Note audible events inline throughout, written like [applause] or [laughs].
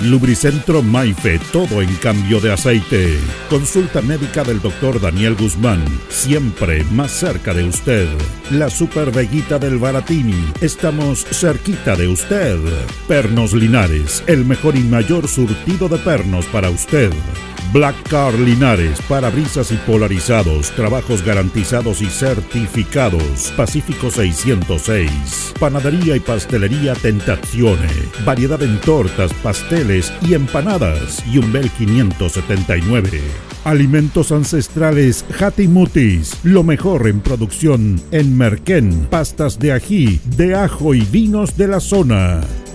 Lubricentro Maife, todo en cambio de aceite. Consulta médica del doctor Daniel Guzmán, siempre más cerca de usted. La Super Veguita del Baratini, estamos cerquita de usted. Pernos Linares, el mejor y mayor surtido de pernos para usted. Black Car Linares, parabrisas y polarizados, trabajos garantizados y certificados. Pacífico 606. Panadería y pastelería Tentazione. Variedad en tortas, pasteles y empanadas. Y un Bel 579. Alimentos ancestrales Hatimutis, lo mejor en producción en Merquén, pastas de ají, de ajo y vinos de la zona.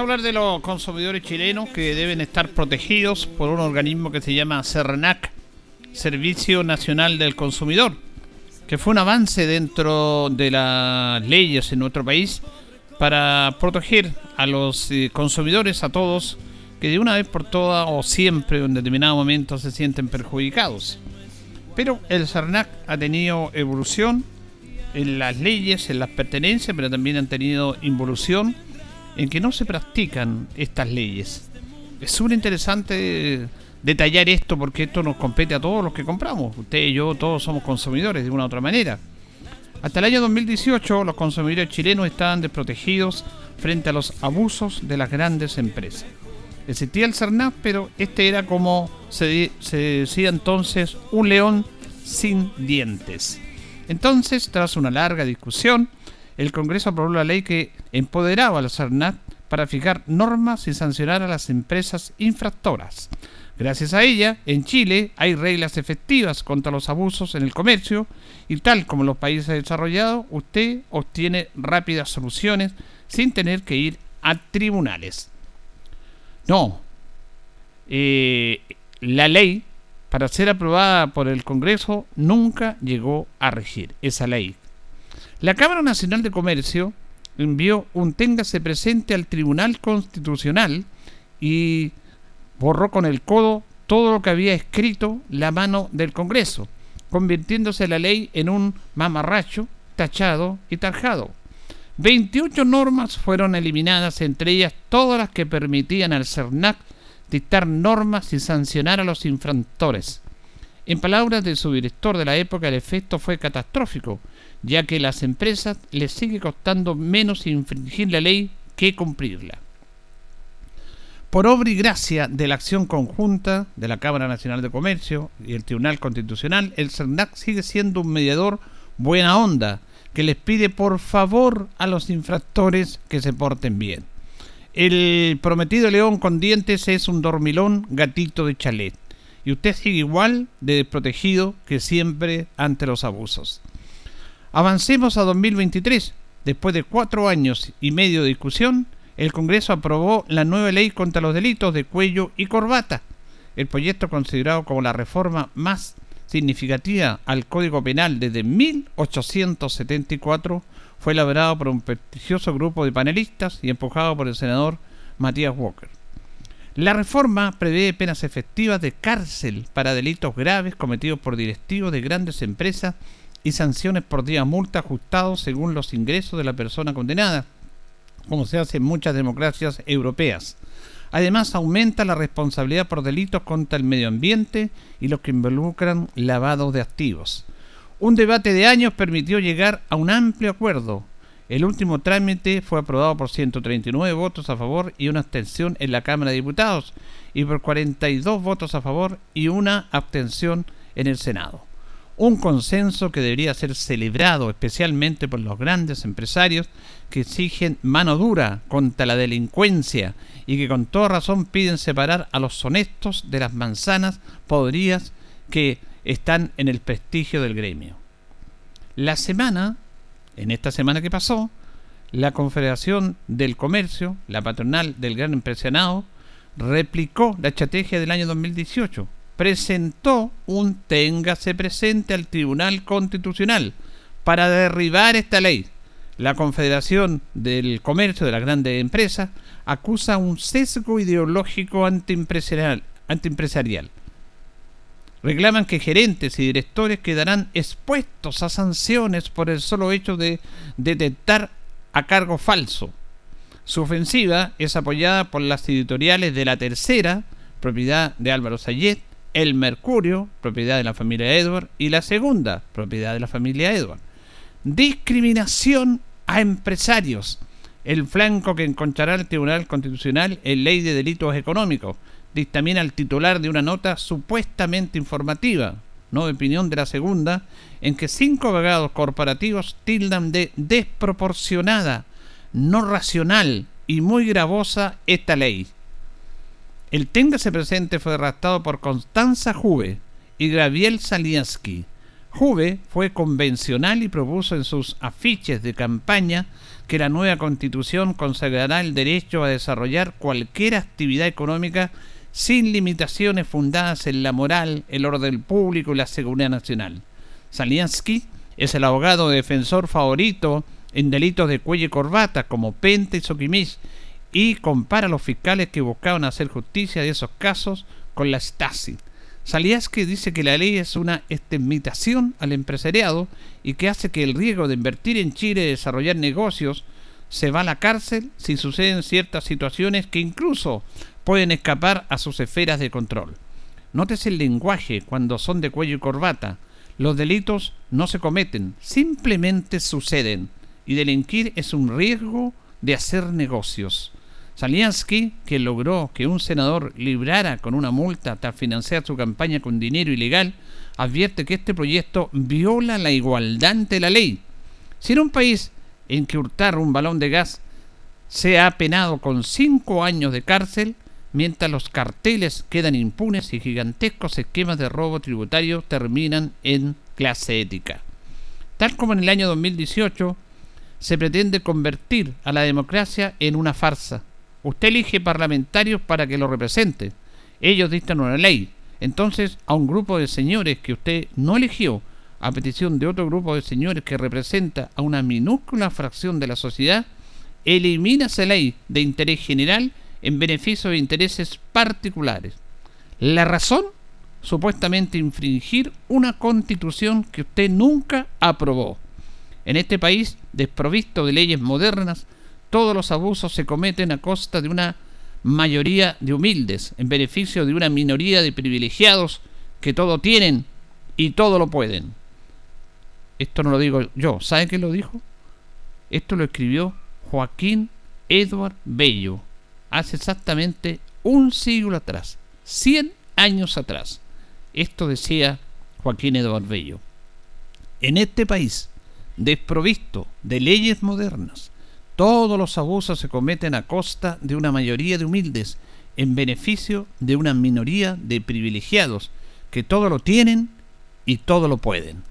A hablar de los consumidores chilenos que deben estar protegidos por un organismo que se llama CERNAC, Servicio Nacional del Consumidor, que fue un avance dentro de las leyes en nuestro país para proteger a los eh, consumidores, a todos, que de una vez por todas o siempre en determinado momento se sienten perjudicados. Pero el CERNAC ha tenido evolución en las leyes, en las pertenencias, pero también han tenido involución en que no se practican estas leyes. Es súper interesante detallar esto porque esto nos compete a todos los que compramos. Usted y yo, todos somos consumidores de una u otra manera. Hasta el año 2018 los consumidores chilenos estaban desprotegidos frente a los abusos de las grandes empresas. Existía el CERNAP, pero este era como se decía entonces un león sin dientes. Entonces, tras una larga discusión, el Congreso aprobó la ley que empoderaba a los CERNAT para fijar normas y sancionar a las empresas infractoras. Gracias a ella, en Chile hay reglas efectivas contra los abusos en el comercio y tal como en los países desarrollados, usted obtiene rápidas soluciones sin tener que ir a tribunales. No, eh, la ley, para ser aprobada por el Congreso, nunca llegó a regir esa ley. La Cámara Nacional de Comercio envió un téngase presente al Tribunal Constitucional y borró con el codo todo lo que había escrito la mano del Congreso, convirtiéndose la ley en un mamarracho, tachado y tarjado. 28 normas fueron eliminadas, entre ellas todas las que permitían al CERNAC dictar normas y sancionar a los infractores. En palabras de su director de la época, el efecto fue catastrófico, ya que las empresas les sigue costando menos infringir la ley que cumplirla. Por obra y gracia de la acción conjunta de la Cámara Nacional de Comercio y el Tribunal Constitucional, el CERNAC sigue siendo un mediador buena onda que les pide por favor a los infractores que se porten bien. El prometido león con dientes es un dormilón gatito de chalet y usted sigue igual de desprotegido que siempre ante los abusos. Avancemos a 2023. Después de cuatro años y medio de discusión, el Congreso aprobó la nueva ley contra los delitos de cuello y corbata. El proyecto, considerado como la reforma más significativa al Código Penal desde 1874, fue elaborado por un prestigioso grupo de panelistas y empujado por el senador Matías Walker. La reforma prevé penas efectivas de cárcel para delitos graves cometidos por directivos de grandes empresas y sanciones por día multa ajustados según los ingresos de la persona condenada, como se hace en muchas democracias europeas. Además, aumenta la responsabilidad por delitos contra el medio ambiente y los que involucran lavado de activos. Un debate de años permitió llegar a un amplio acuerdo. El último trámite fue aprobado por 139 votos a favor y una abstención en la Cámara de Diputados y por 42 votos a favor y una abstención en el Senado. Un consenso que debería ser celebrado especialmente por los grandes empresarios que exigen mano dura contra la delincuencia y que con toda razón piden separar a los honestos de las manzanas podridas que están en el prestigio del gremio. La semana, en esta semana que pasó, la Confederación del Comercio, la patronal del gran empresariado, replicó la estrategia del año 2018 presentó un téngase presente al Tribunal Constitucional para derribar esta ley. La Confederación del Comercio de las Grandes Empresas acusa un sesgo ideológico antiempresarial. Reclaman que gerentes y directores quedarán expuestos a sanciones por el solo hecho de detectar a cargo falso. Su ofensiva es apoyada por las editoriales de La Tercera, propiedad de Álvaro Sayet, el Mercurio, propiedad de la familia Edward, y la segunda, propiedad de la familia Edward. Discriminación a empresarios, el flanco que encontrará el Tribunal Constitucional en ley de delitos económicos, dictamina el titular de una nota supuestamente informativa, no de opinión de la segunda, en que cinco abogados corporativos tildan de desproporcionada, no racional y muy gravosa esta ley el Téngase Presente fue redactado por Constanza Juve y Gabriel Saliansky. Juve fue convencional y propuso en sus afiches de campaña que la nueva constitución consagrará el derecho a desarrollar cualquier actividad económica sin limitaciones fundadas en la moral, el orden público y la seguridad nacional. Saliansky es el abogado defensor favorito en delitos de cuello y corbata como Pente y Soquimich y compara a los fiscales que buscaban hacer justicia de esos casos con la Stasi. que dice que la ley es una estemitación al empresariado y que hace que el riesgo de invertir en Chile y desarrollar negocios se va a la cárcel si suceden ciertas situaciones que incluso pueden escapar a sus esferas de control. Nótese el lenguaje cuando son de cuello y corbata. Los delitos no se cometen, simplemente suceden. Y delinquir es un riesgo de hacer negocios. Saliansky, que logró que un senador librara con una multa tras financiar su campaña con dinero ilegal, advierte que este proyecto viola la igualdad ante la ley. Si en un país en que hurtar un balón de gas se ha penado con cinco años de cárcel, mientras los carteles quedan impunes y gigantescos esquemas de robo tributario terminan en clase ética. Tal como en el año 2018 se pretende convertir a la democracia en una farsa, Usted elige parlamentarios para que lo represente. Ellos dictan una ley. Entonces, a un grupo de señores que usted no eligió, a petición de otro grupo de señores que representa a una minúscula fracción de la sociedad, elimina esa ley de interés general en beneficio de intereses particulares. La razón, supuestamente infringir una constitución que usted nunca aprobó. En este país, desprovisto de leyes modernas, todos los abusos se cometen a costa de una mayoría de humildes, en beneficio de una minoría de privilegiados que todo tienen y todo lo pueden. Esto no lo digo yo, ¿sabe quién lo dijo? Esto lo escribió Joaquín Edward Bello, hace exactamente un siglo atrás, 100 años atrás. Esto decía Joaquín Edward Bello. En este país, desprovisto de leyes modernas, todos los abusos se cometen a costa de una mayoría de humildes, en beneficio de una minoría de privilegiados, que todo lo tienen y todo lo pueden.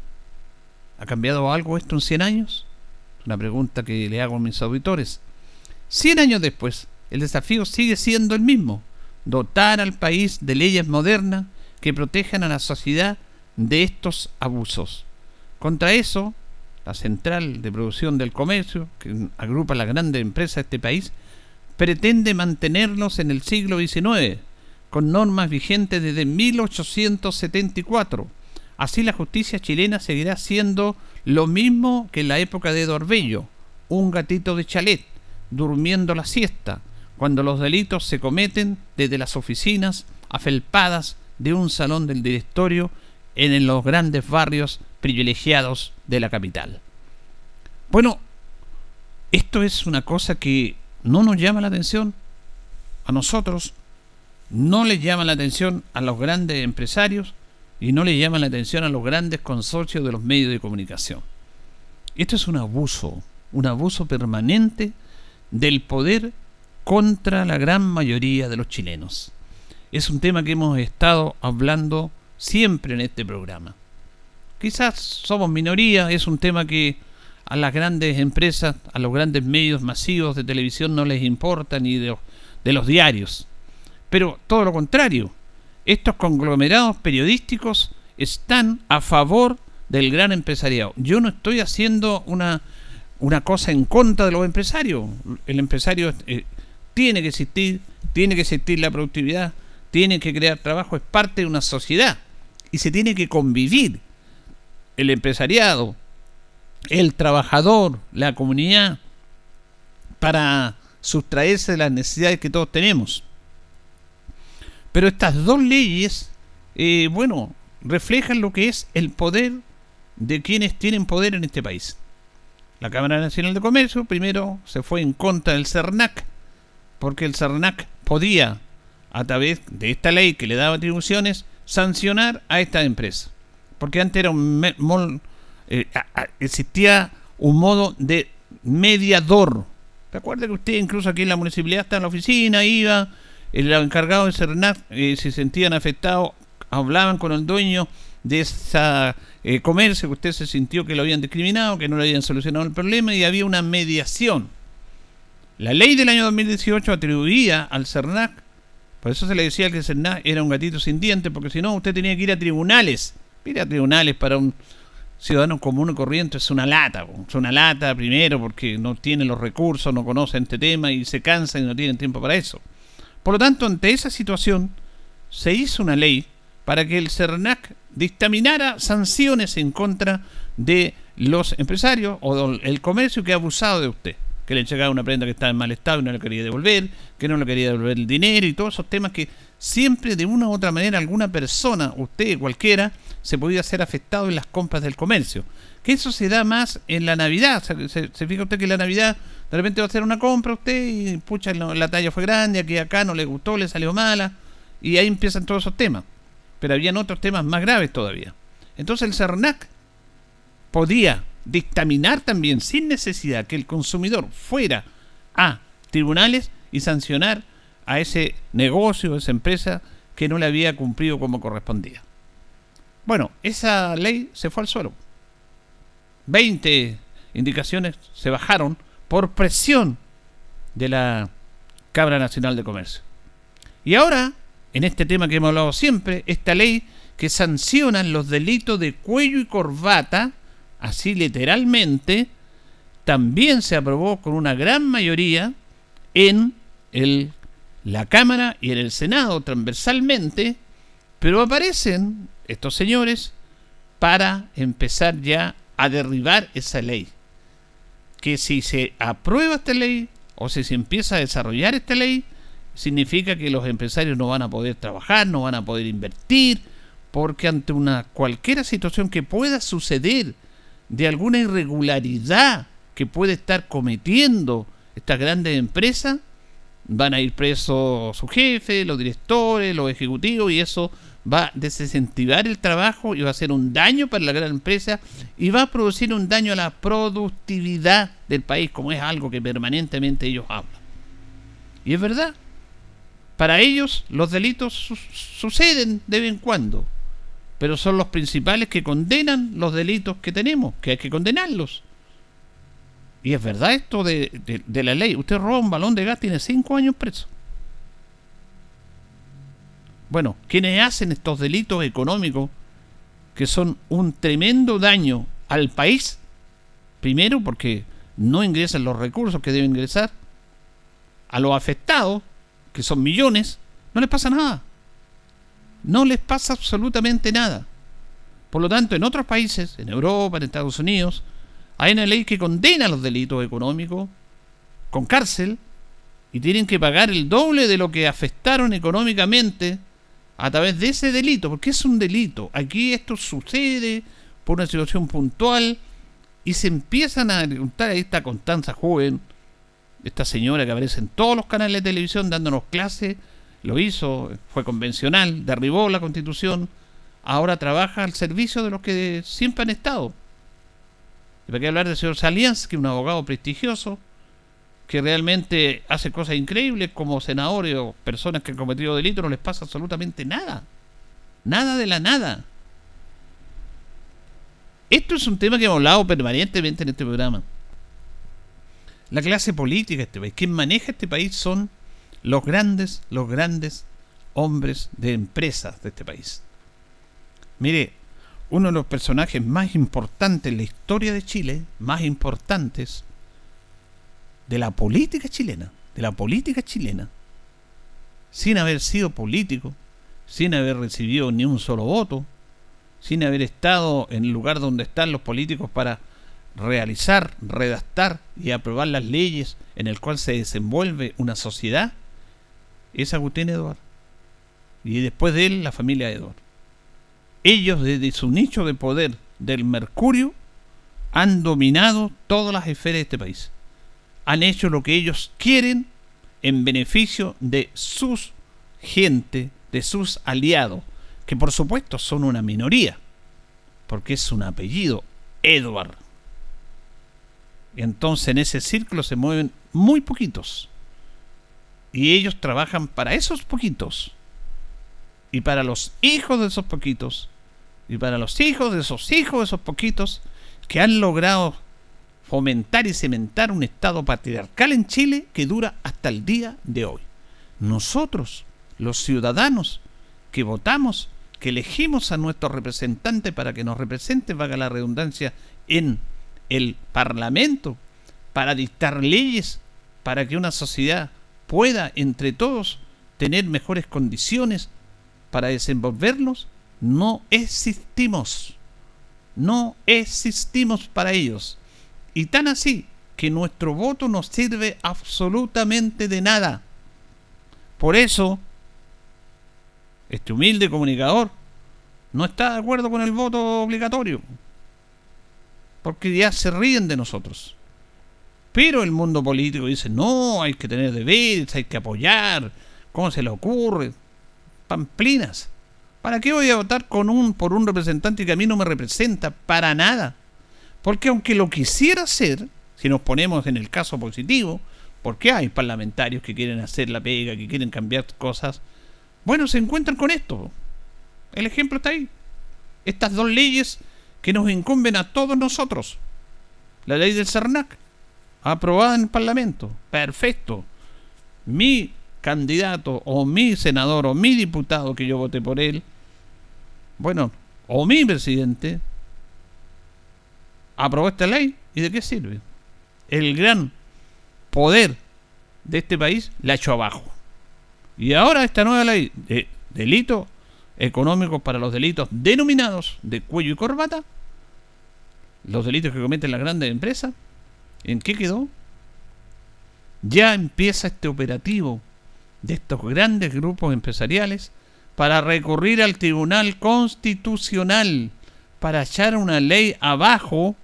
¿Ha cambiado algo esto en 100 años? Una pregunta que le hago a mis auditores. 100 años después, el desafío sigue siendo el mismo, dotar al país de leyes modernas que protejan a la sociedad de estos abusos. Contra eso, la central de producción del comercio, que agrupa las grandes empresas de este país, pretende mantenernos en el siglo XIX, con normas vigentes desde 1874. Así la justicia chilena seguirá siendo lo mismo que en la época de Dorbello, un gatito de chalet, durmiendo la siesta, cuando los delitos se cometen desde las oficinas afelpadas de un salón del directorio en los grandes barrios privilegiados de la capital. Bueno, esto es una cosa que no nos llama la atención a nosotros, no les llama la atención a los grandes empresarios, y no le llaman la atención a los grandes consorcios de los medios de comunicación. Esto es un abuso, un abuso permanente del poder contra la gran mayoría de los chilenos. Es un tema que hemos estado hablando siempre en este programa. Quizás somos minoría, es un tema que a las grandes empresas, a los grandes medios masivos de televisión no les importa ni de, los diarios. Pero todo lo contrario, estos conglomerados periodísticos están a favor del gran empresariado. Yo no estoy haciendo una, una cosa en contra de los empresarios. El empresario eh, tiene que existir, tiene que existir la productividad, tiene que crear trabajo, es parte de una sociedad y se tiene que convivir. El empresariado, el trabajador, la comunidad, para sustraerse de las necesidades que todos tenemos. Pero estas dos leyes, eh, bueno, reflejan lo que es el poder de quienes tienen poder en este país. La Cámara Nacional de Comercio primero se fue en contra del CERNAC, porque el CERNAC podía, a través de esta ley que le daba atribuciones, sancionar a esta empresa. Porque antes era un eh, existía un modo de mediador. Recuerde que usted incluso aquí en la municipalidad está en la oficina, iba, el encargado de CERNAC eh, se sentían afectados, hablaban con el dueño de ese eh, comercio que usted se sintió que lo habían discriminado, que no le habían solucionado el problema y había una mediación. La ley del año 2018 atribuía al CERNAC, por eso se le decía que el CERNAC era un gatito sin dientes, porque si no usted tenía que ir a tribunales. Ir a tribunales para un ciudadano común y corriente es una lata, es una lata primero porque no tiene los recursos, no conocen este tema y se cansan y no tienen tiempo para eso. Por lo tanto, ante esa situación, se hizo una ley para que el CERNAC dictaminara sanciones en contra de los empresarios o del comercio que ha abusado de usted. Que le entregaba una prenda que estaba en mal estado y no le quería devolver, que no le quería devolver el dinero y todos esos temas que siempre de una u otra manera alguna persona, usted, cualquiera, se podía ser afectado en las compras del comercio. Que eso se da más en la Navidad. Se, se fija usted que en la Navidad de repente va a hacer una compra usted y pucha, la talla fue grande, aquí acá no le gustó, le salió mala. Y ahí empiezan todos esos temas. Pero habían otros temas más graves todavía. Entonces el CERNAC podía dictaminar también sin necesidad que el consumidor fuera a tribunales y sancionar a ese negocio, a esa empresa que no le había cumplido como correspondía. Bueno, esa ley se fue al suelo. 20 indicaciones se bajaron por presión de la Cámara Nacional de Comercio. Y ahora, en este tema que hemos hablado siempre, esta ley que sanciona los delitos de cuello y corbata, así literalmente, también se aprobó con una gran mayoría en el, la Cámara y en el Senado transversalmente, pero aparecen estos señores para empezar ya a derribar esa ley. Que si se aprueba esta ley o si se empieza a desarrollar esta ley, significa que los empresarios no van a poder trabajar, no van a poder invertir, porque ante una cualquier situación que pueda suceder de alguna irregularidad que puede estar cometiendo estas grandes empresas, van a ir presos su jefe, los directores, los ejecutivos, y eso va a desincentivar el trabajo y va a hacer un daño para la gran empresa y va a producir un daño a la productividad del país, como es algo que permanentemente ellos hablan. Y es verdad, para ellos los delitos suceden de vez en cuando, pero son los principales que condenan los delitos que tenemos, que hay que condenarlos. Y es verdad esto de, la ley. Usted roba un balón de gas, tiene cinco años preso. Bueno, quienes hacen estos delitos económicos que son un tremendo daño al país, primero porque no ingresan los recursos que deben ingresar, a los afectados, que son millones, no les pasa nada. No les pasa absolutamente nada. Por lo tanto, en otros países, en Europa, en Estados Unidos, hay una ley que condena los delitos económicos con cárcel y tienen que pagar el doble de lo que afectaron económicamente a través de ese delito, porque es un delito. Aquí esto sucede por una situación puntual y se empiezan a preguntar a esta Constanza joven, esta señora que aparece en todos los canales de televisión dándonos clases, lo hizo, fue convencional, derribó la constitución, ahora trabaja al servicio de los que siempre han estado. ¿Y para qué hablar del señor Salians, que es un abogado prestigioso, que realmente hace cosas increíbles como senadores o personas que han cometido delitos, no les pasa absolutamente nada. Nada de la nada. Esto es un tema que hemos hablado permanentemente en este programa. La clase política de este país, quien maneja este país son los grandes, los grandes hombres de empresas de este país. Mire, uno de los personajes más importantes en la historia de Chile, más importantes de la política chilena, de la política chilena, sin haber sido político, sin haber recibido ni un solo voto, sin haber estado en el lugar donde están los políticos para realizar, redactar y aprobar las leyes en el cual se desenvuelve una sociedad, es Agustín Eduardo. Y después de él, la familia Eduardo. Ellos, desde su nicho de poder del Mercurio, han dominado todas las esferas de este país. Han hecho lo que ellos quieren en beneficio de sus gente, de sus aliados, que por supuesto son una minoría, porque es un apellido, Edward. Entonces en ese círculo se mueven muy poquitos. Y ellos trabajan para esos poquitos. Y para los hijos de esos poquitos. Y para los hijos de esos hijos de esos poquitos que han logrado fomentar y cementar un Estado patriarcal en Chile que dura hasta el día de hoy. Nosotros, los ciudadanos que votamos, que elegimos a nuestro representante para que nos represente, valga la redundancia, en el Parlamento, para dictar leyes, para que una sociedad pueda entre todos tener mejores condiciones para desenvolvernos, no existimos. No existimos para ellos. Y tan así que nuestro voto no sirve absolutamente de nada. Por eso, este humilde comunicador no está de acuerdo con el voto obligatorio. Porque ya se ríen de nosotros. Pero el mundo político dice, no, hay que tener deberes, hay que apoyar. ¿Cómo se le ocurre? Pamplinas. ¿Para qué voy a votar con un, por un representante que a mí no me representa? Para nada. Porque aunque lo quisiera hacer, si nos ponemos en el caso positivo, porque hay parlamentarios que quieren hacer la pega, que quieren cambiar cosas, bueno, se encuentran con esto. El ejemplo está ahí. Estas dos leyes que nos incumben a todos nosotros. La ley del CERNAC, aprobada en el Parlamento. Perfecto. Mi candidato o mi senador o mi diputado que yo voté por él, bueno, o mi presidente, aprobó esta ley. ¿Y de qué sirve? El gran poder de este país la echó abajo. Y ahora esta nueva ley de delito económico para los delitos denominados de cuello y corbata, los delitos que cometen las grandes empresas, ¿en qué quedó? Ya empieza este operativo de estos grandes grupos empresariales para recurrir al Tribunal Constitucional para echar una ley abajo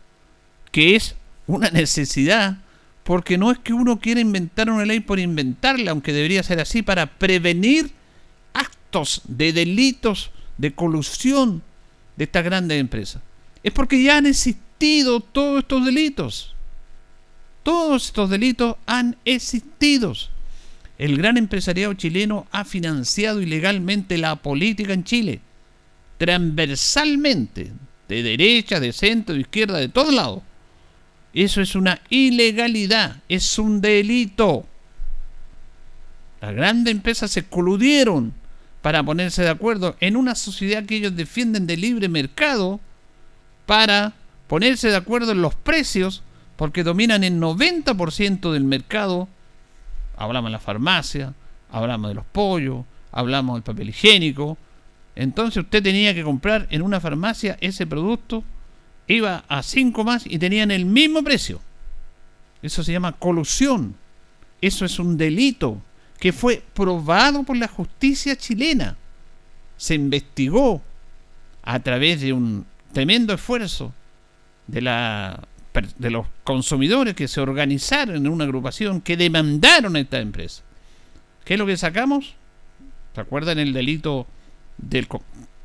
que es una necesidad porque no es que uno quiera inventar una ley por inventarla, aunque debería ser así, para prevenir actos de delitos de colusión de estas grandes empresas. Es porque ya han existido todos estos delitos. Todos estos delitos han existido. El gran empresariado chileno ha financiado ilegalmente la política en Chile, transversalmente, de derecha, de centro, de izquierda, de todos lados eso es una ilegalidad, es un delito. Las grandes empresas se coludieron para ponerse de acuerdo en una sociedad que ellos defienden de libre mercado para ponerse de acuerdo en los precios porque dominan el 90% del mercado. Hablamos de la farmacia, hablamos de los pollos, hablamos del papel higiénico. Entonces usted tenía que comprar en una farmacia ese producto iba a cinco más y tenían el mismo precio. Eso se llama colusión. Eso es un delito que fue probado por la justicia chilena. Se investigó a través de un tremendo esfuerzo de, la, de los consumidores que se organizaron en una agrupación que demandaron a esta empresa. ¿Qué es lo que sacamos? ¿Se acuerdan el delito del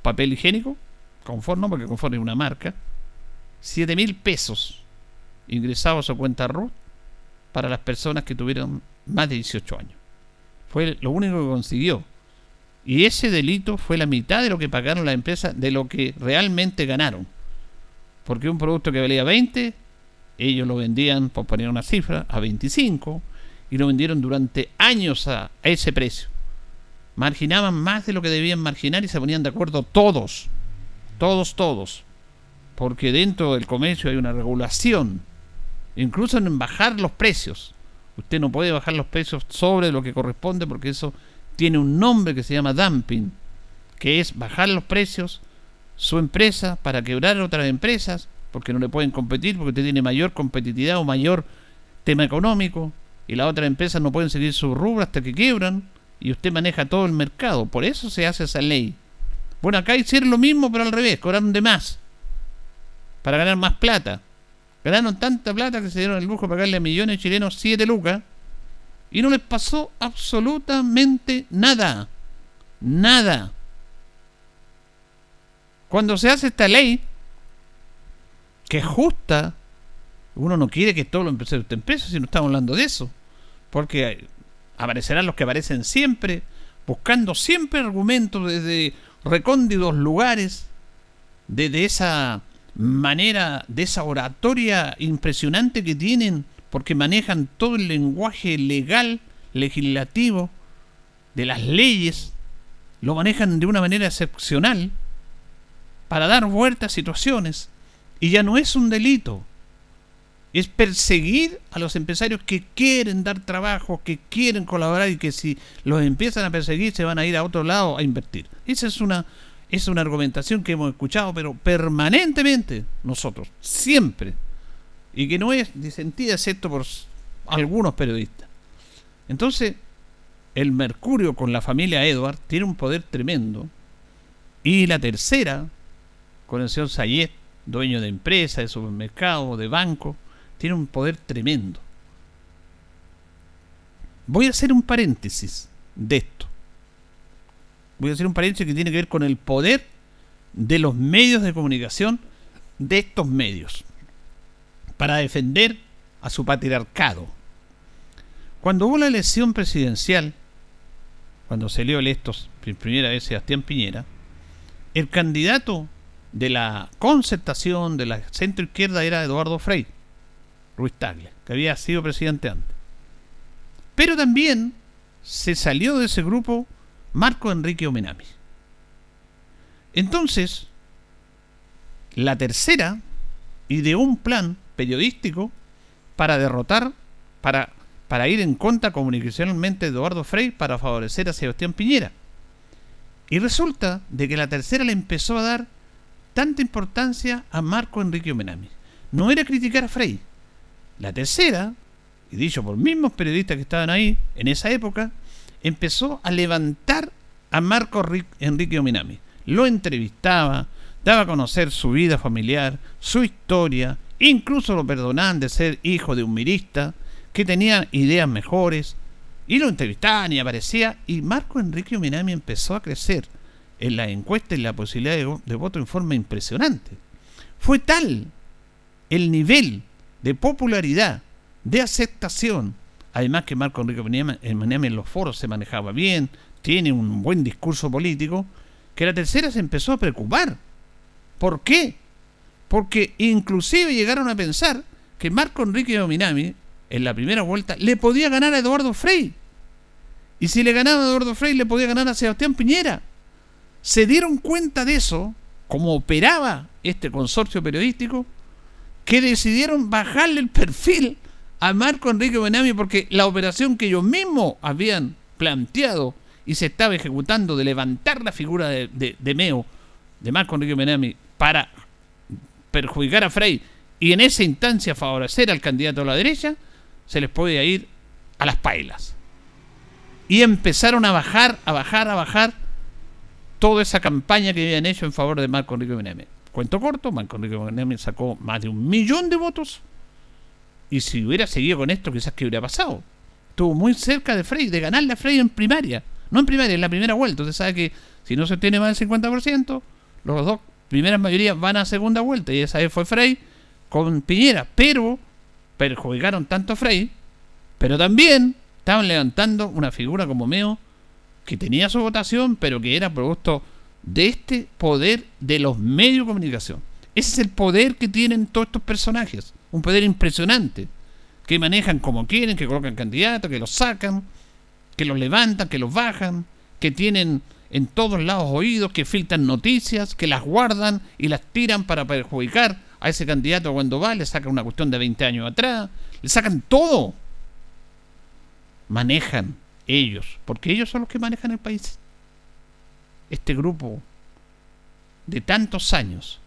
papel higiénico, Confort no, porque Confort es una marca, 7 mil pesos ingresados a su cuenta RUT para las personas que tuvieron más de 18 años. Fue lo único que consiguió. Y ese delito fue la mitad de lo que pagaron las empresas, de lo que realmente ganaron. Porque un producto que valía 20, ellos lo vendían, por poner una cifra, a 25 y lo vendieron durante años a, ese precio. Marginaban más de lo que debían marginar y se ponían de acuerdo todos, todos, todos. Porque dentro del comercio hay una regulación, incluso en bajar los precios. Usted no puede bajar los precios sobre lo que corresponde porque eso tiene un nombre que se llama dumping, que es bajar los precios su empresa para quebrar otras empresas porque no le pueden competir, porque usted tiene mayor competitividad o mayor tema económico, y las otras empresas no pueden seguir su rubro hasta que quiebran, y usted maneja todo el mercado. Por eso se hace esa ley. Bueno, acá hicieron lo mismo, pero al revés, cobraron de más, para ganar más plata. Ganaron tanta plata que se dieron el lujo de pagarle a millones de chilenos 7 lucas, y no les pasó absolutamente nada. Nada. Cuando se hace esta ley, que es justa. Uno no quiere que todo lo empresarios estén presos si no estamos hablando de eso. Porque aparecerán los que aparecen siempre, buscando siempre argumentos desde recóndidos lugares, desde esa manera, de esa oratoria impresionante que tienen, porque manejan todo el lenguaje legal, legislativo, de las leyes, lo manejan de una manera excepcional para dar vuelta a situaciones y ya no es un delito. Es perseguir a los empresarios que quieren dar trabajo, que quieren colaborar y que si los empiezan a perseguir se van a ir a otro lado a invertir. Esa es una, es una argumentación que hemos escuchado, pero permanentemente nosotros, siempre. Y que no es disentida excepto por algunos periodistas. Entonces, el Mercurio con la familia Edward tiene un poder tremendo. Y la tercera, con el señor Sayet, dueño de empresa, de supermercado, de banco, tiene un poder tremendo. Voy a hacer un paréntesis de esto. Voy a hacer un paréntesis que tiene que ver con el poder de los medios de comunicación de estos medios para defender a su patriarcado. Cuando hubo la elección presidencial, cuando salió electo por primera vez Sebastián Piñera, el candidato de la concertación de la centro izquierda era Eduardo Frei, Ruiz Tagle, que había sido presidente antes. Pero también se salió de ese grupo Marco Enrique Omenami. Entonces, la tercera ideó un plan periodístico para derrotar, para, para ir en contra comunicacionalmente de Eduardo Frei para favorecer a Sebastián Piñera. Y resulta de que la tercera le empezó a dar tanta importancia a Marco Enrique Omenami. No era criticar a Frey. La tercera, y dicho por mismos periodistas que estaban ahí en esa época, empezó a levantar a Marco Enrique Omenami. Lo entrevistaba, daba a conocer su vida familiar, su historia, incluso lo perdonaban de ser hijo de un mirista, que tenía ideas mejores, y lo entrevistaban y aparecía, y Marco Enrique Omenami empezó a crecer en la encuesta y la posibilidad de, voto en forma impresionante. Fue tal el nivel de popularidad, de aceptación, además que Marco Enrique Menem en los foros se manejaba bien, tiene un buen discurso político, que la tercera se empezó a preocupar. ¿Por qué? Porque inclusive llegaron a pensar que Marco Enrique Ominami, en la primera vuelta, le podía ganar a Eduardo Frei. Y si le ganaba a Eduardo Frei, le podía ganar a Sebastián Piñera se dieron cuenta de eso, como operaba este consorcio periodístico, que decidieron bajarle el perfil a Marco Enrique Benami porque la operación que ellos mismos habían planteado y se estaba ejecutando de levantar la figura de, Meo, de Marco Enrique Benami, para perjudicar a Frey y en esa instancia favorecer al candidato a la derecha, se les podía ir a las pailas. Y empezaron a bajar, a bajar, a bajar toda esa campaña que habían hecho en favor de Marco Enrique Menem. Cuento corto, Marco Enrique Menem sacó más de un millón de votos. Y si hubiera seguido con esto, quizás que hubiera pasado. Estuvo muy cerca de Frey, de ganarle a Frey en primaria. No en primaria, en la primera vuelta. Usted sabe que Si no se tiene más del 50%, los dos primeras mayorías van a segunda vuelta. Y esa vez fue Frey con Piñera. Pero perjudicaron tanto a Frey, pero también estaban levantando una figura como Meo que tenía su votación, pero que era producto de este poder de los medios de comunicación. Ese es el poder que tienen todos estos personajes. Un poder impresionante. Que manejan como quieren, que colocan candidatos, que los sacan, que los levantan, que los bajan, que tienen en todos lados oídos, que filtran noticias, que las guardan y las tiran para perjudicar a ese candidato cuando va, le sacan una cuestión de 20 años atrás, le sacan todo. Manejan ellos, porque ellos son los que manejan el país. Este grupo de tantos años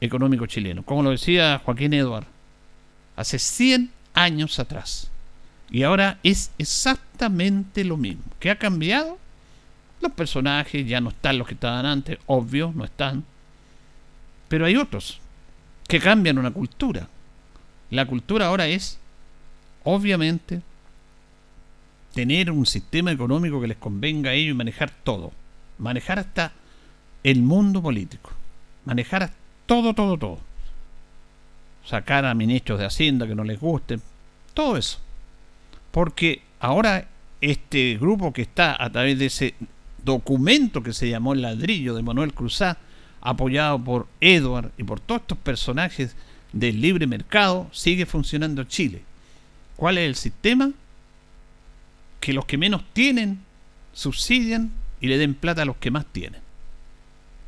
económico chileno, como lo decía Joaquín Eduard, hace 100 años atrás. Y ahora es exactamente lo mismo. ¿Qué ha cambiado? Los personajes ya no están los que estaban antes, obvio, no están. Pero hay otros que cambian una cultura. La cultura ahora es, obviamente, tener un sistema económico que les convenga a ellos y manejar todo. Manejar hasta el mundo político. Manejar todo, todo, todo. Sacar a ministros de Hacienda que no les gusten. Todo eso. Porque ahora este grupo que está a través de ese documento que se llamó El ladrillo de Manuel Cruzá, apoyado por Edward y por todos estos personajes del libre mercado, sigue funcionando Chile. ¿Cuál es el sistema? Que los que menos tienen subsidian y le den plata a los que más tienen.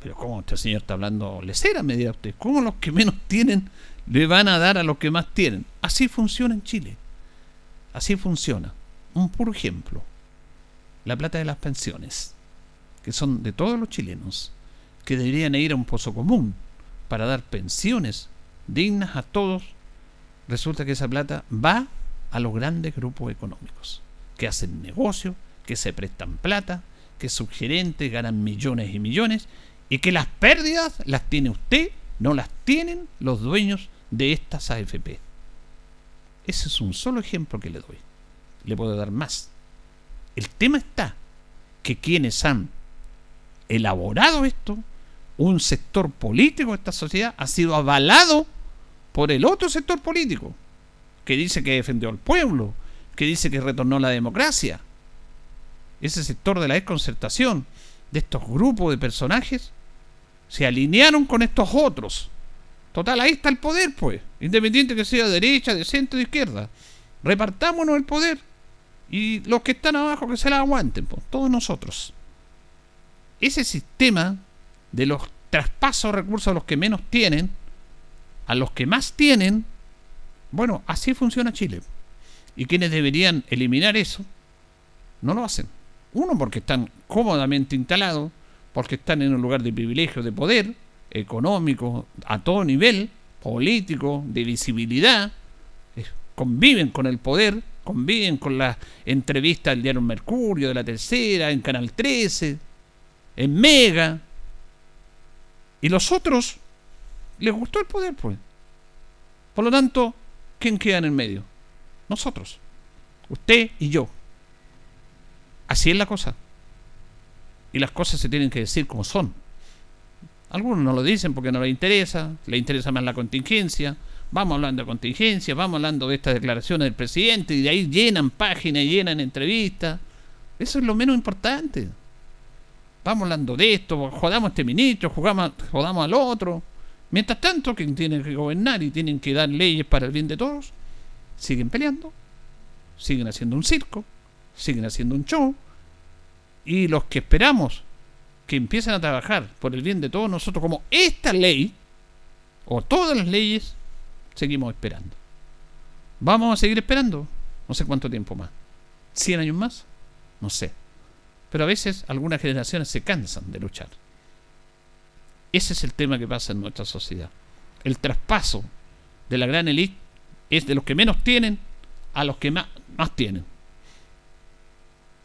Pero ¿cómo este señor está hablando lecera? Me dirá usted. ¿Cómo los que menos tienen le van a dar a los que más tienen? Así funciona en Chile. Así funciona. Un puro ejemplo. La plata de las pensiones, que son de todos los chilenos, que deberían ir a un pozo común para dar pensiones dignas a todos, resulta que esa plata va a los grandes grupos económicos, que hacen negocio, que se prestan plata, que sus gerentes ganan millones y millones, y que las pérdidas las tiene usted, no las tienen los dueños de estas AFP. Ese es un solo ejemplo que le doy. Le puedo dar más. El tema está que quienes han elaborado esto, un sector político de esta sociedad, ha sido avalado por el otro sector político, que dice que defendió al pueblo, que dice que retornó la democracia. Ese sector de la desconcertación, de estos grupos de personajes, se alinearon con estos otros Total, ahí está el poder, pues. Independiente que sea de derecha, de centro, de izquierda. Repartámonos el poder. Y los que están abajo que se la aguanten, pues. Todos nosotros. Ese sistema de los traspasos de recursos a los que menos tienen, a los que más tienen, bueno, así funciona Chile. Y quienes deberían eliminar eso, no lo hacen. Uno, porque están cómodamente instalados, porque están en un lugar de privilegio, de poder, económico a todo nivel, político, de visibilidad, conviven con el poder, conviven con las entrevistas del diario Mercurio, de la Tercera, en Canal 13, en Mega. Y los otros les gustó el poder, pues. Por lo tanto, ¿quién queda en el medio? Nosotros. Usted y yo. Así es la cosa. Y las cosas se tienen que decir como son. Algunos no lo dicen porque no les interesa, le interesa más la contingencia. Vamos hablando de contingencia, vamos hablando de estas declaraciones del presidente y de ahí llenan páginas, llenan entrevistas. Eso es lo menos importante. Vamos hablando de esto, jodamos a este ministro, jugamos, jodamos al otro. Mientras tanto, quien tiene que gobernar y tienen que dar leyes para el bien de todos, siguen peleando, siguen haciendo un circo, siguen haciendo un show. Y los que esperamos que empiecen a trabajar por el bien de todos nosotros, como esta ley, o todas las leyes, seguimos esperando. ¿Vamos a seguir esperando? No sé cuánto tiempo más. ¿100 años más? No sé. Pero a veces algunas generaciones se cansan de luchar. Ese es el tema que pasa en nuestra sociedad. El traspaso de la gran élite es de los que menos tienen a los que más, tienen.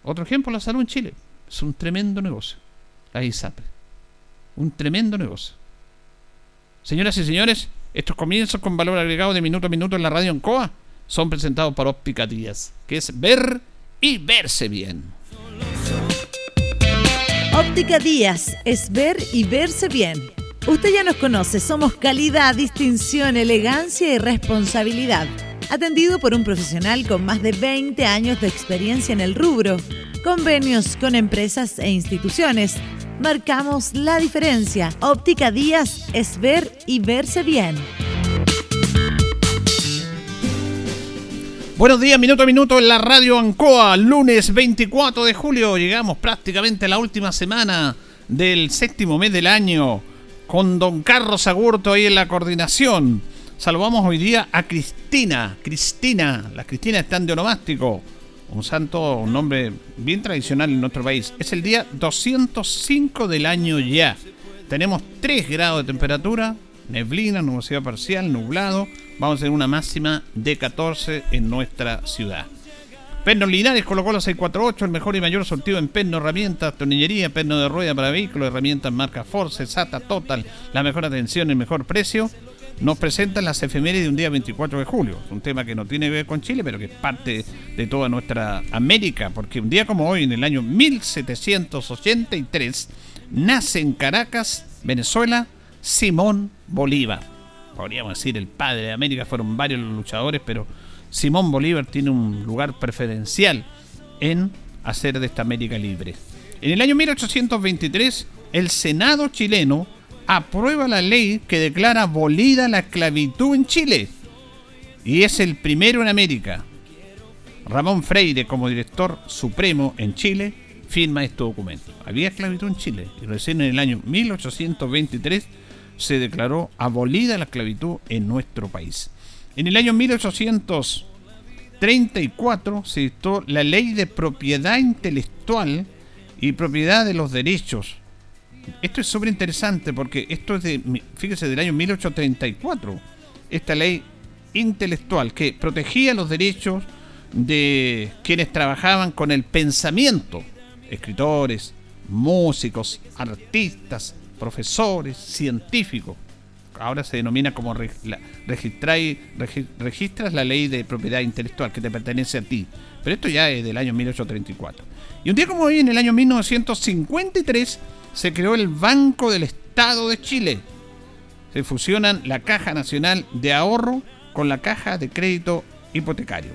Otro ejemplo, la salud en Chile. Es un tremendo negocio la ISAPRE. Un tremendo negocio. Señoras y señores, estos comienzos con valor agregado de minuto a minuto en la radio en COA son presentados por Óptica Díaz, que es ver y verse bien. Óptica Díaz es ver y verse bien. Usted ya nos conoce, somos calidad, distinción, elegancia y responsabilidad. Atendido por un profesional con más de 20 años de experiencia en el rubro. Convenios con empresas e instituciones. Marcamos la diferencia. Óptica Díaz es ver y verse bien. Buenos días, minuto a minuto en la radio Ancoa, lunes 24 de julio. Llegamos prácticamente a la última semana del séptimo mes del año con don Carlos Agurto ahí en la coordinación. Saludamos hoy día a Cristina. Cristina, las Cristinas están de onomástico. Un santo, un nombre bien tradicional en nuestro país. Es el día 205 del año ya. Tenemos 3 grados de temperatura, neblina, nubosidad parcial, nublado vamos a tener una máxima de 14 en nuestra ciudad. Pernos Linares colocó la 648, el mejor y mayor sortido en perno, herramientas, tornillería, perno de rueda para vehículos, herramientas marca Force, SATA, Total, la mejor atención el mejor precio. Nos presentan las efemérides de un día 24 de julio. un tema que no tiene que ver con Chile, pero que es parte de toda nuestra América, porque un día como hoy, en el año 1783, nace en Caracas, Venezuela, Simón Bolívar podríamos decir el padre de América, fueron varios los luchadores, pero Simón Bolívar tiene un lugar preferencial en hacer de esta América libre. En el año 1823, el Senado chileno aprueba la ley que declara abolida la esclavitud en Chile. Y es el primero en América. Ramón Freire, como director supremo en Chile, firma este documento. Había esclavitud en Chile y recién en el año 1823 se declaró abolida la esclavitud en nuestro país. En el año 1834 se dictó la ley de propiedad intelectual y propiedad de los derechos. Esto es súper interesante porque esto es de, fíjese, del año 1834. Esta ley intelectual que protegía los derechos de quienes trabajaban con el pensamiento, escritores, músicos, artistas, profesores, científicos. Ahora se denomina como registras la ley de propiedad intelectual que te pertenece a ti. Pero esto ya es del año 1834. Y un día como hoy, en el año 1953, se creó el Banco del Estado de Chile. Se fusionan la Caja Nacional de Ahorro con la Caja de Crédito Hipotecario.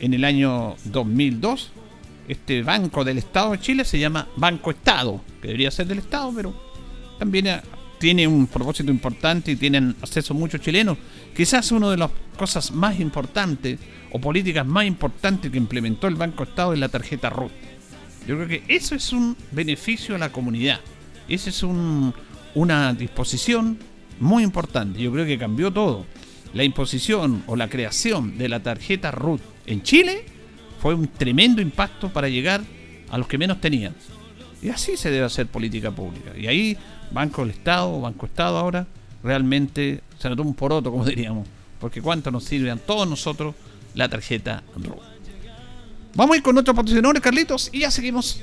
En el año 2002, este Banco del Estado de Chile se llama Banco Estado, que debería ser del Estado, pero también tiene un propósito importante y tienen acceso muchos chilenos. Quizás una de las cosas más importantes o políticas más importantes que implementó el Banco Estado es la tarjeta RUT. Yo creo que eso es un beneficio a la comunidad. Esa es una disposición muy importante. Yo creo que cambió todo. La imposición o la creación de la tarjeta RUT en Chile fue un tremendo impacto para llegar a los que menos tenían. Y así se debe hacer política pública. Y ahí Banco del Estado, Banco Estado ahora, realmente se notó un poroto, como [laughs] diríamos, porque cuánto nos sirve a todos nosotros la tarjeta. Vamos a ir con nuestros patrocinadores, Carlitos, y ya seguimos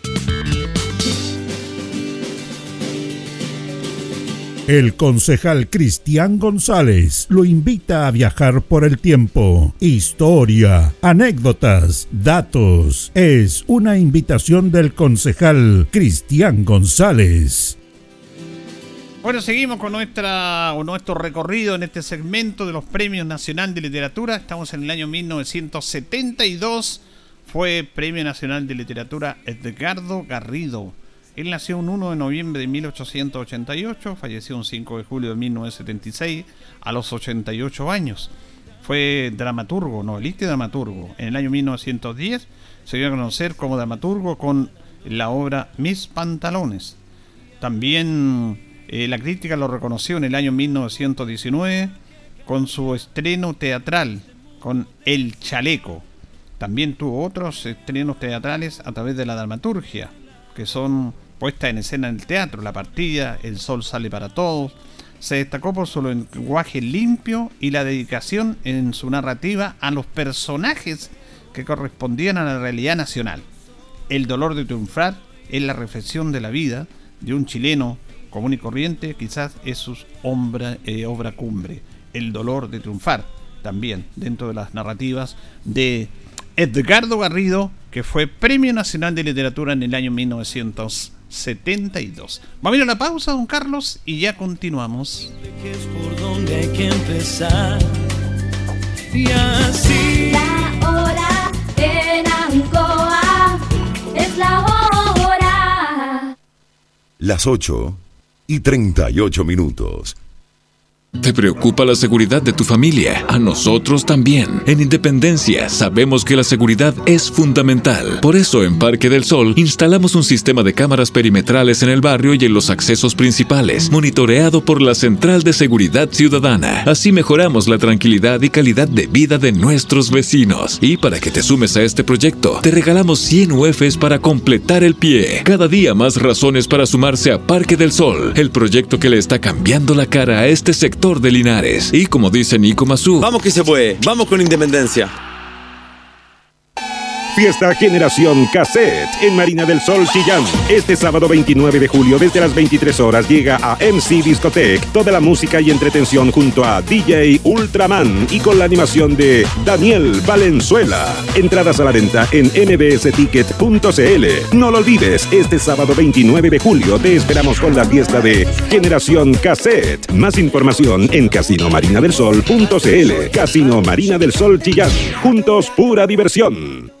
El concejal Cristian González lo invita a viajar por el tiempo. Historia, anécdotas, datos. Es una invitación del concejal Cristian González. Bueno, seguimos con nuestra, nuestro recorrido en este segmento de los Premios Nacional de Literatura. Estamos en el año 1972. Fue Premio Nacional de Literatura Edgardo Garrido él nació un 1 de noviembre de 1888, falleció un 5 de julio de 1976 a los 88 años. Fue dramaturgo, novelista y dramaturgo. En el año 1910 se dio a conocer como dramaturgo con la obra Mis pantalones. También eh, la crítica lo reconoció en el año 1919 con su estreno teatral con El Chaleco. También tuvo otros estrenos teatrales a través de la dramaturgia, que son puesta en escena en el teatro, La partida, El sol sale para todos. Se destacó por su lenguaje limpio y la dedicación en su narrativa a los personajes que correspondían a la realidad nacional. El dolor de triunfar es la reflexión de la vida de un chileno común y corriente, quizás es su eh, obra cumbre. El dolor de triunfar, también dentro de las narrativas de Edgardo Garrido, que fue Premio Nacional de Literatura en el año 1900. 72. Vamos a ir a la pausa, don Carlos, y ya continuamos. La hora en Ancoa es la hora. Las 8 y 38 minutos. ¿Te preocupa la seguridad de tu familia? A nosotros también. En Independencia sabemos que la seguridad es fundamental. Por eso en Parque del Sol instalamos un sistema de cámaras perimetrales en el barrio y en los accesos principales, monitoreado por la Central de Seguridad Ciudadana. Así mejoramos la tranquilidad y calidad de vida de nuestros vecinos. Y para que te sumes a este proyecto, te regalamos 100 UFs para completar el pie. Cada día más razones para sumarse a Parque del Sol, el proyecto que le está cambiando la cara a este sector de Linares. Y como dice Nico Mazú, vamos que se fue, vamos con independencia. Fiesta Generación Cassette en Marina del Sol Chillán. Este sábado 29 de julio desde las 23 horas llega a MC Discotech toda la música y entretención junto a DJ Ultraman y con la animación de Daniel Valenzuela. Entradas a la venta en mbsticket.cl. No lo olvides, este sábado 29 de julio te esperamos con la fiesta de Generación Cassette. Más información en casinomarinadelsol.cl. Casino Marina del Sol Chillán. Juntos pura diversión.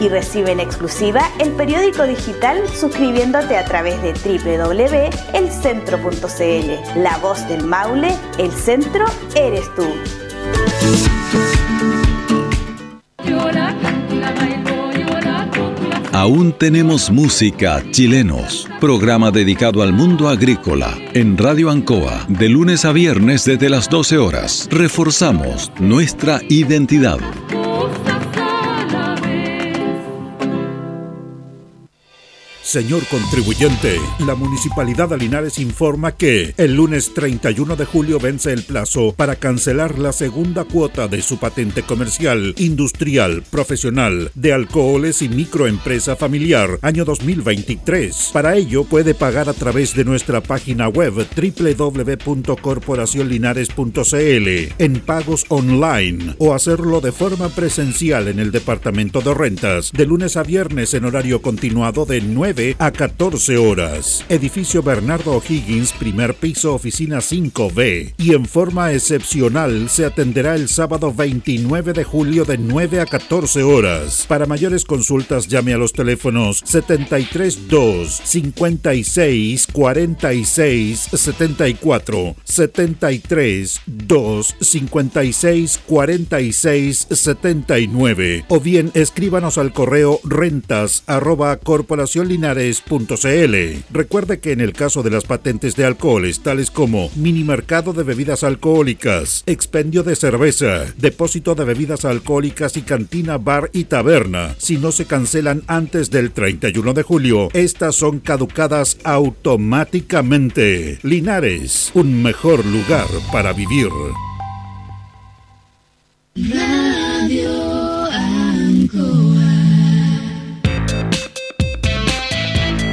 y recibe en exclusiva el periódico digital suscribiéndote a través de www.elcentro.cl. La voz del Maule, el centro eres tú. Aún tenemos música chilenos, programa dedicado al mundo agrícola en Radio Ancoa de lunes a viernes desde las 12 horas. Reforzamos nuestra identidad. Señor contribuyente, la Municipalidad de Linares informa que el lunes 31 de julio vence el plazo para cancelar la segunda cuota de su patente comercial, industrial, profesional, de alcoholes y microempresa familiar, año 2023. Para ello puede pagar a través de nuestra página web www.corporacionlinares.cl en pagos online o hacerlo de forma presencial en el Departamento de Rentas de lunes a viernes en horario continuado de 9 a 14 horas. Edificio Bernardo O'Higgins, primer piso, oficina 5B. Y en forma excepcional se atenderá el sábado 29 de julio de 9 a 14 horas. Para mayores consultas llame a los teléfonos 732 56 46 74 73 2 56 46 79 o bien escríbanos al correo rentas arroba corporación Recuerde que en el caso de las patentes de alcoholes, tales como mini mercado de bebidas alcohólicas, expendio de cerveza, depósito de bebidas alcohólicas y cantina, bar y taberna, si no se cancelan antes del 31 de julio, estas son caducadas automáticamente. Linares, un mejor lugar para vivir.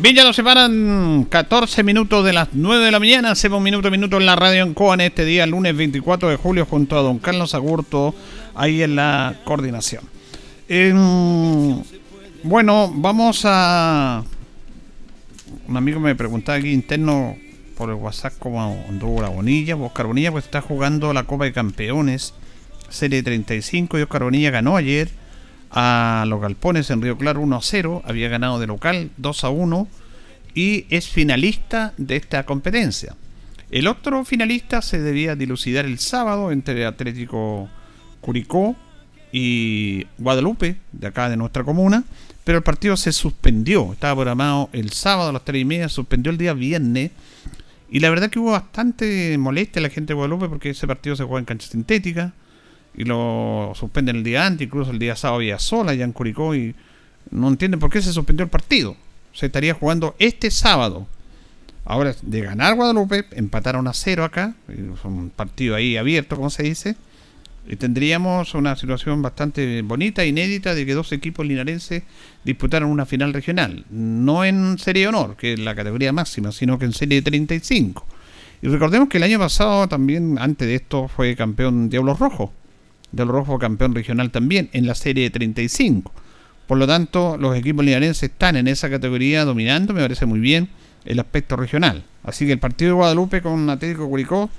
Bien, ya nos separan 14 minutos de las 9 de la mañana. Hacemos minuto a minuto en la radio en Coan este día, lunes 24 de julio, junto a don Carlos Agurto, ahí en la coordinación. Em, bueno, vamos a. Un amigo me preguntaba aquí interno por el WhatsApp cómo anduvo la Bonilla. Oscar Bonilla pues está jugando la Copa de Campeones, Serie 35, y Oscar Bonilla ganó ayer a los Galpones en Río Claro 1 a 0, había ganado de local 2 a 1 y es finalista de esta competencia. El otro finalista se debía dilucidar el sábado entre Atlético Curicó y Guadalupe, de acá de nuestra comuna, pero el partido se suspendió, estaba programado el sábado a las 3 y media, suspendió el día viernes. Y la verdad que hubo bastante molestia a la gente de Guadalupe porque ese partido se juega en cancha sintética y lo suspenden el día antes, incluso el día sábado había sola ya en Curicó y no entienden por qué se suspendió el partido. Se estaría jugando este sábado. Ahora, de ganar Guadalupe, empataron a cero acá, un partido ahí abierto, como se dice, y tendríamos una situación bastante bonita, inédita, de que dos equipos linarenses disputaron una final regional. No en Serie Honor, que es la categoría máxima, sino que en Serie 35. Y recordemos que el año pasado también, antes de esto, fue campeón Diablos Rojos del Rojo campeón regional también en la serie de 35. Por lo tanto, los equipos linarenses están en esa categoría dominando, me parece muy bien, el aspecto regional. Así que el partido de Guadalupe con Atlético Curicó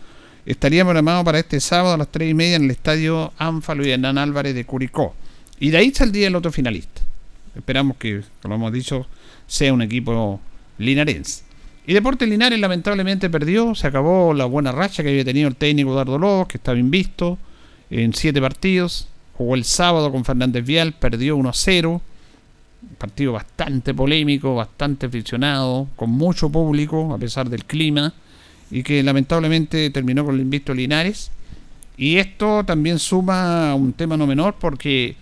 estaría programado para este sábado a las 3 y media en el estadio Ánfalo y Hernán Álvarez de Curicó. Y de ahí saldría el otro finalista. Esperamos que, como hemos dicho, sea un equipo linarense. Y Deportes Linares lamentablemente perdió, se acabó la buena racha que había tenido el técnico Eduardo Lobos, que estaba invisto en siete partidos. Jugó el sábado con Fernández Vial, perdió 1 a 0. Partido bastante polémico, bastante aficionado, con mucho público, a pesar del clima, y que lamentablemente terminó con el invisto Linares. Y esto también suma un tema no menor porque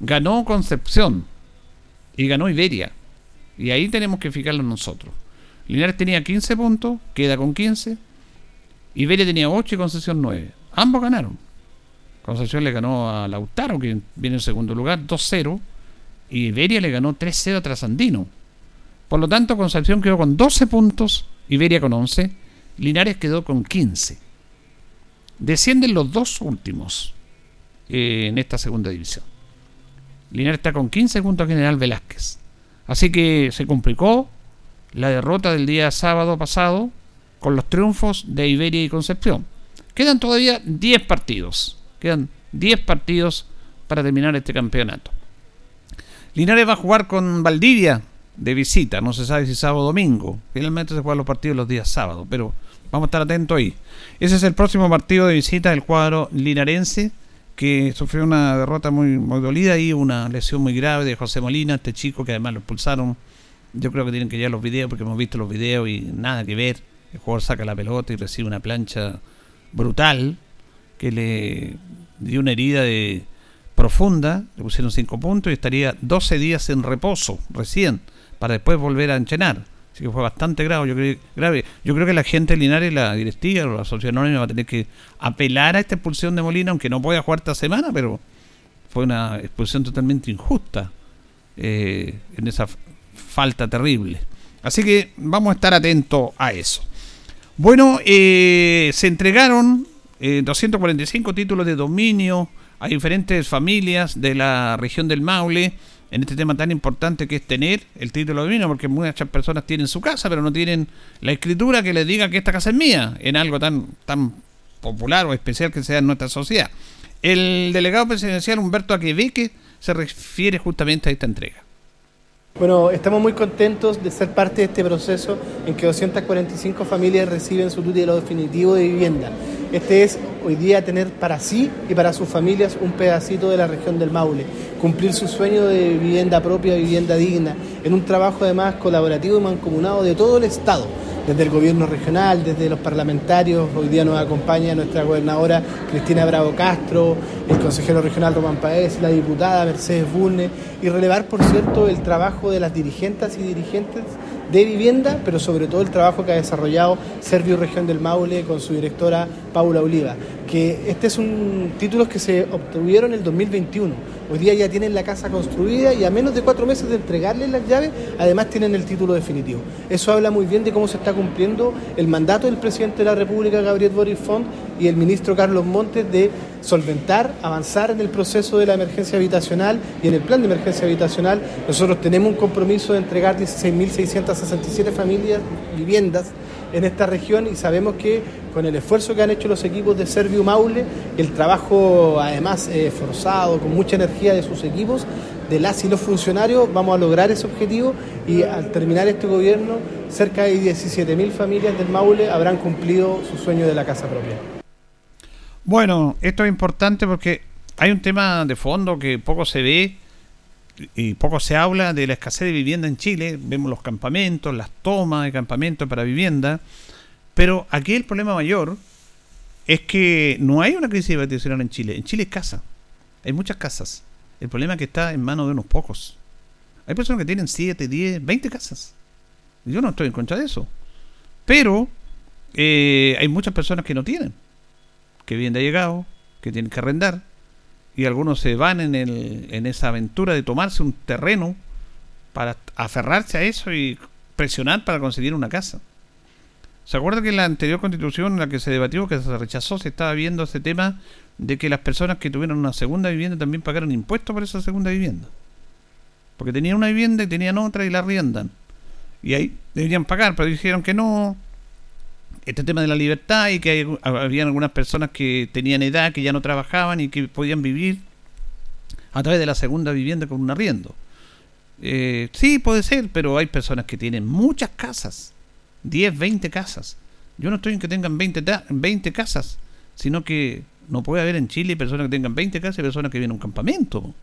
ganó Concepción y ganó Iberia. Y ahí tenemos que fijarlo nosotros. Linares tenía 15 puntos, queda con 15. Iberia tenía 8 y Concepción 9. Ambos ganaron. Concepción le ganó a Lautaro, que viene en segundo lugar, 2-0. Y Iberia le ganó 3-0 a Trasandino. Por lo tanto, Concepción quedó con 12 puntos, Iberia con 11, Linares quedó con 15. Descienden los dos últimos eh, en esta segunda división. Linares está con 15 junto a General Velázquez. Así que se complicó la derrota del día sábado pasado con los triunfos de Iberia y Concepción. Quedan todavía 10 partidos. Quedan 10 partidos para terminar este campeonato. Linares va a jugar con Valdivia de visita. No se sabe si sábado o domingo. Finalmente se juegan los partidos los días sábados, pero vamos a estar atentos ahí. Ese es el próximo partido de visita del cuadro linarense que sufrió una derrota muy, muy dolida y una lesión muy grave de José Molina, este chico que además lo expulsaron. Yo creo que tienen que llegar los videos porque hemos visto los videos y nada que ver. El jugador saca la pelota y recibe una plancha brutal que le dio una herida de profunda, le pusieron 5 puntos y estaría 12 días en reposo recién para después volver a enchenar. Así que fue bastante grave. Yo creo, grave. Yo creo que la gente de Linares, la directiva o la sociedad anónima va a tener que apelar a esta expulsión de Molina, aunque no pueda jugar esta semana, pero fue una expulsión totalmente injusta eh, en esa falta terrible. Así que vamos a estar atentos a eso. Bueno, eh, se entregaron 245 eh, títulos de dominio a diferentes familias de la región del Maule en este tema tan importante que es tener el título de dominio, porque muchas personas tienen su casa, pero no tienen la escritura que les diga que esta casa es mía, en algo tan, tan popular o especial que sea en nuestra sociedad. El delegado presidencial Humberto Aquebeque se refiere justamente a esta entrega. Bueno, estamos muy contentos de ser parte de este proceso en que 245 familias reciben su título definitivo de vivienda. Este es hoy día tener para sí y para sus familias un pedacito de la región del Maule, cumplir su sueño de vivienda propia, vivienda digna, en un trabajo además colaborativo y mancomunado de todo el Estado desde el gobierno regional, desde los parlamentarios. Hoy día nos acompaña nuestra gobernadora Cristina Bravo Castro, el consejero regional Román Paez, la diputada Mercedes Bulne, y relevar, por cierto, el trabajo de las dirigentes y dirigentes de vivienda, pero sobre todo el trabajo que ha desarrollado Servio Región del Maule con su directora Paula Oliva, que este es un títulos que se obtuvieron en el 2021. Hoy día ya tienen la casa construida y a menos de cuatro meses de entregarles las llaves, además tienen el título definitivo. Eso habla muy bien de cómo se está cumpliendo el mandato del presidente de la República, Gabriel Boris Font, y el ministro Carlos Montes de solventar, avanzar en el proceso de la emergencia habitacional y en el plan de emergencia habitacional. Nosotros tenemos un compromiso de entregar 16.667 familias, viviendas en esta región y sabemos que con el esfuerzo que han hecho los equipos de Servio Maule, el trabajo además eh, forzado, con mucha energía de sus equipos, de las y los funcionarios, vamos a lograr ese objetivo y al terminar este gobierno, cerca de 17.000 familias del Maule habrán cumplido su sueño de la casa propia. Bueno, esto es importante porque hay un tema de fondo que poco se ve y poco se habla de la escasez de vivienda en Chile. Vemos los campamentos, las tomas de campamentos para vivienda. Pero aquí el problema mayor es que no hay una crisis habitacional en Chile. En Chile es casa. Hay muchas casas. El problema es que está en manos de unos pocos. Hay personas que tienen 7, 10, 20 casas. Yo no estoy en contra de eso. Pero eh, hay muchas personas que no tienen que vienen de llegado, que tienen que arrendar, y algunos se van en, el, en esa aventura de tomarse un terreno para aferrarse a eso y presionar para conseguir una casa. ¿Se acuerda que en la anterior constitución en la que se debatió, que se rechazó, se estaba viendo ese tema de que las personas que tuvieron una segunda vivienda también pagaron impuestos por esa segunda vivienda? Porque tenían una vivienda y tenían otra y la arriendan. Y ahí deberían pagar, pero dijeron que no, este tema de la libertad y que había algunas personas que tenían edad, que ya no trabajaban y que podían vivir a través de la segunda vivienda con un arriendo. Eh, sí, puede ser, pero hay personas que tienen muchas casas, 10, 20 casas. Yo no estoy en que tengan 20, 20 casas, sino que no puede haber en Chile personas que tengan 20 casas y personas que vienen a un campamento.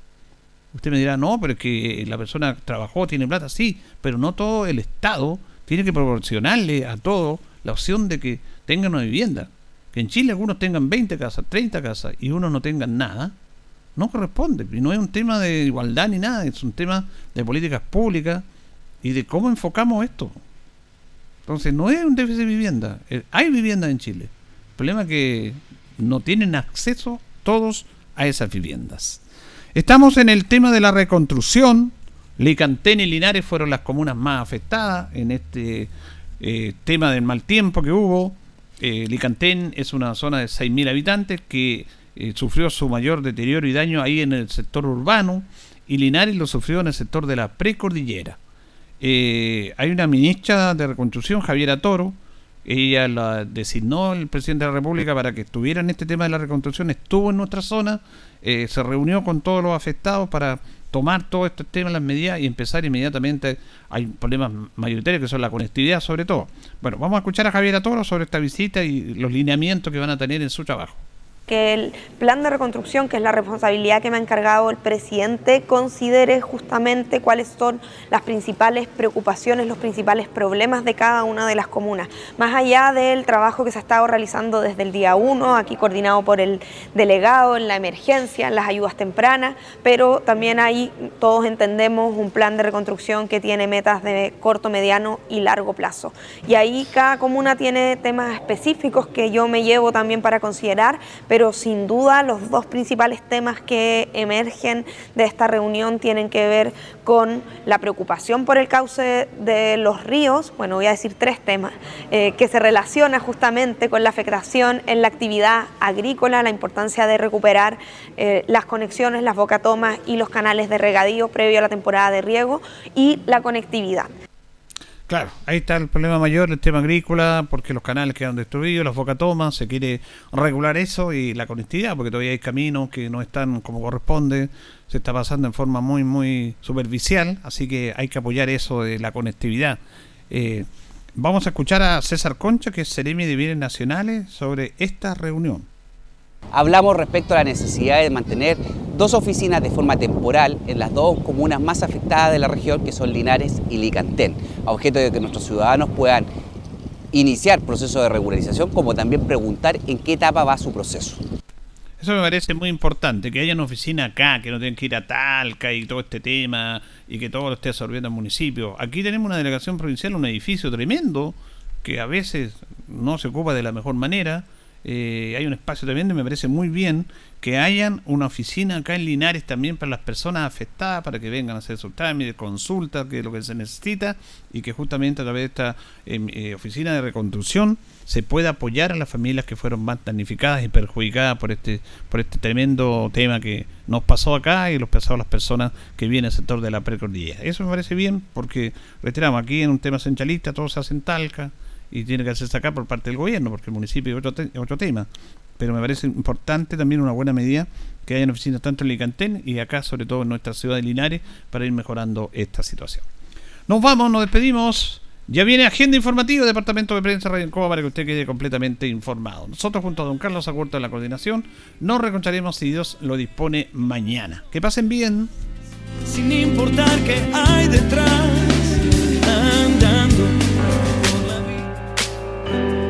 Usted me dirá, no, pero es que la persona trabajó, tiene plata, sí, pero no todo el Estado tiene que proporcionarle a todo la opción de que tengan una vivienda. Que en Chile algunos tengan 20 casas, 30 casas y unos no tengan nada, no corresponde. Y no es un tema de igualdad ni nada, es un tema de políticas públicas y de cómo enfocamos esto. Entonces, no es un déficit de vivienda. Eh, hay vivienda en Chile. El problema es que no tienen acceso todos a esas viviendas. Estamos en el tema de la reconstrucción. Licantén y Linares fueron las comunas más afectadas en este eh, tema del mal tiempo que hubo. Eh, Licantén es una zona de 6.000 habitantes que eh, sufrió su mayor deterioro y daño ahí en el sector urbano y Linares lo sufrió en el sector de la precordillera. hay una ministra de reconstrucción, Javiera Toro, ella la designó el presidente de la República para que estuviera en este tema de la reconstrucción, estuvo en nuestra zona, se reunió con todos los afectados para tomar todo este tema, las medidas y empezar inmediatamente. Hay problemas mayoritarios que son la conectividad sobre todo. Bueno, vamos a escuchar a Javier Toro sobre esta visita y los lineamientos que van a tener en su trabajo que el plan de reconstrucción, que es la responsabilidad que me ha encargado el presidente, considere justamente cuáles son las principales preocupaciones, los principales problemas de cada una de las comunas. Más allá del trabajo que se ha estado realizando desde el día 1, aquí coordinado por el delegado en la emergencia, en las ayudas tempranas, pero también ahí todos entendemos un plan de reconstrucción que tiene metas de corto, mediano y largo plazo. Y ahí cada comuna tiene temas específicos que yo me llevo también para considerar, sin duda los dos principales temas que emergen de esta reunión tienen que ver con la preocupación por el cauce de los ríos, bueno, voy a decir tres temas, eh, que se relaciona justamente con la afectación en la actividad agrícola, la importancia de recuperar eh, las conexiones, las bocatomas y los canales de regadío previo a la temporada de riego y la conectividad. Claro, ahí está el problema mayor, el tema agrícola, porque los canales quedan destruidos, las bocatomas, se quiere regular eso y la conectividad, porque todavía hay caminos que no están como corresponde, se está pasando en forma muy, muy superficial, así que hay que apoyar eso de la conectividad. Eh, vamos a escuchar a César Concha, que es Seremi de Bienes Nacionales, sobre esta reunión. Hablamos respecto a la necesidad de mantener dos oficinas de forma temporal en las dos comunas más afectadas de la región, que son Linares y Licantén, a objeto de que nuestros ciudadanos puedan iniciar proceso de regularización, como también preguntar en qué etapa va su proceso. Eso me parece muy importante, que haya una oficina acá, que no tengan que ir a Talca y todo este tema, y que todo lo esté absorbiendo el municipio. Aquí tenemos una delegación provincial, un edificio tremendo, que a veces no se ocupa de la mejor manera, eh, hay un espacio también y me parece muy bien que hayan una oficina acá en Linares también para las personas afectadas, para que vengan a hacer sus trámites, consultas, que es lo que se necesita, y que justamente a través de esta em, eh, oficina de reconstrucción se pueda apoyar a las familias que fueron más damnificadas y perjudicadas por este, por este tremendo tema que nos pasó acá y los pasó a las personas que vienen al sector de la precordillera. Eso me parece bien porque, reiteramos, aquí en un tema centralista todo se hace en Talca, y tiene que hacerse acá por parte del gobierno, porque el municipio es otro, tema. Pero me parece importante también una buena medida que haya oficinas tanto en Licantén y acá, sobre todo en nuestra ciudad de Linares, para ir mejorando esta situación. Nos vamos, nos despedimos. Ya viene agenda informativa, Departamento de Prensa Radio Encoba, para que usted quede completamente informado. Nosotros, junto a don Carlos Agurto en la coordinación, nos reconcharemos si Dios lo dispone mañana. Que pasen bien. Sin importar qué hay detrás, andando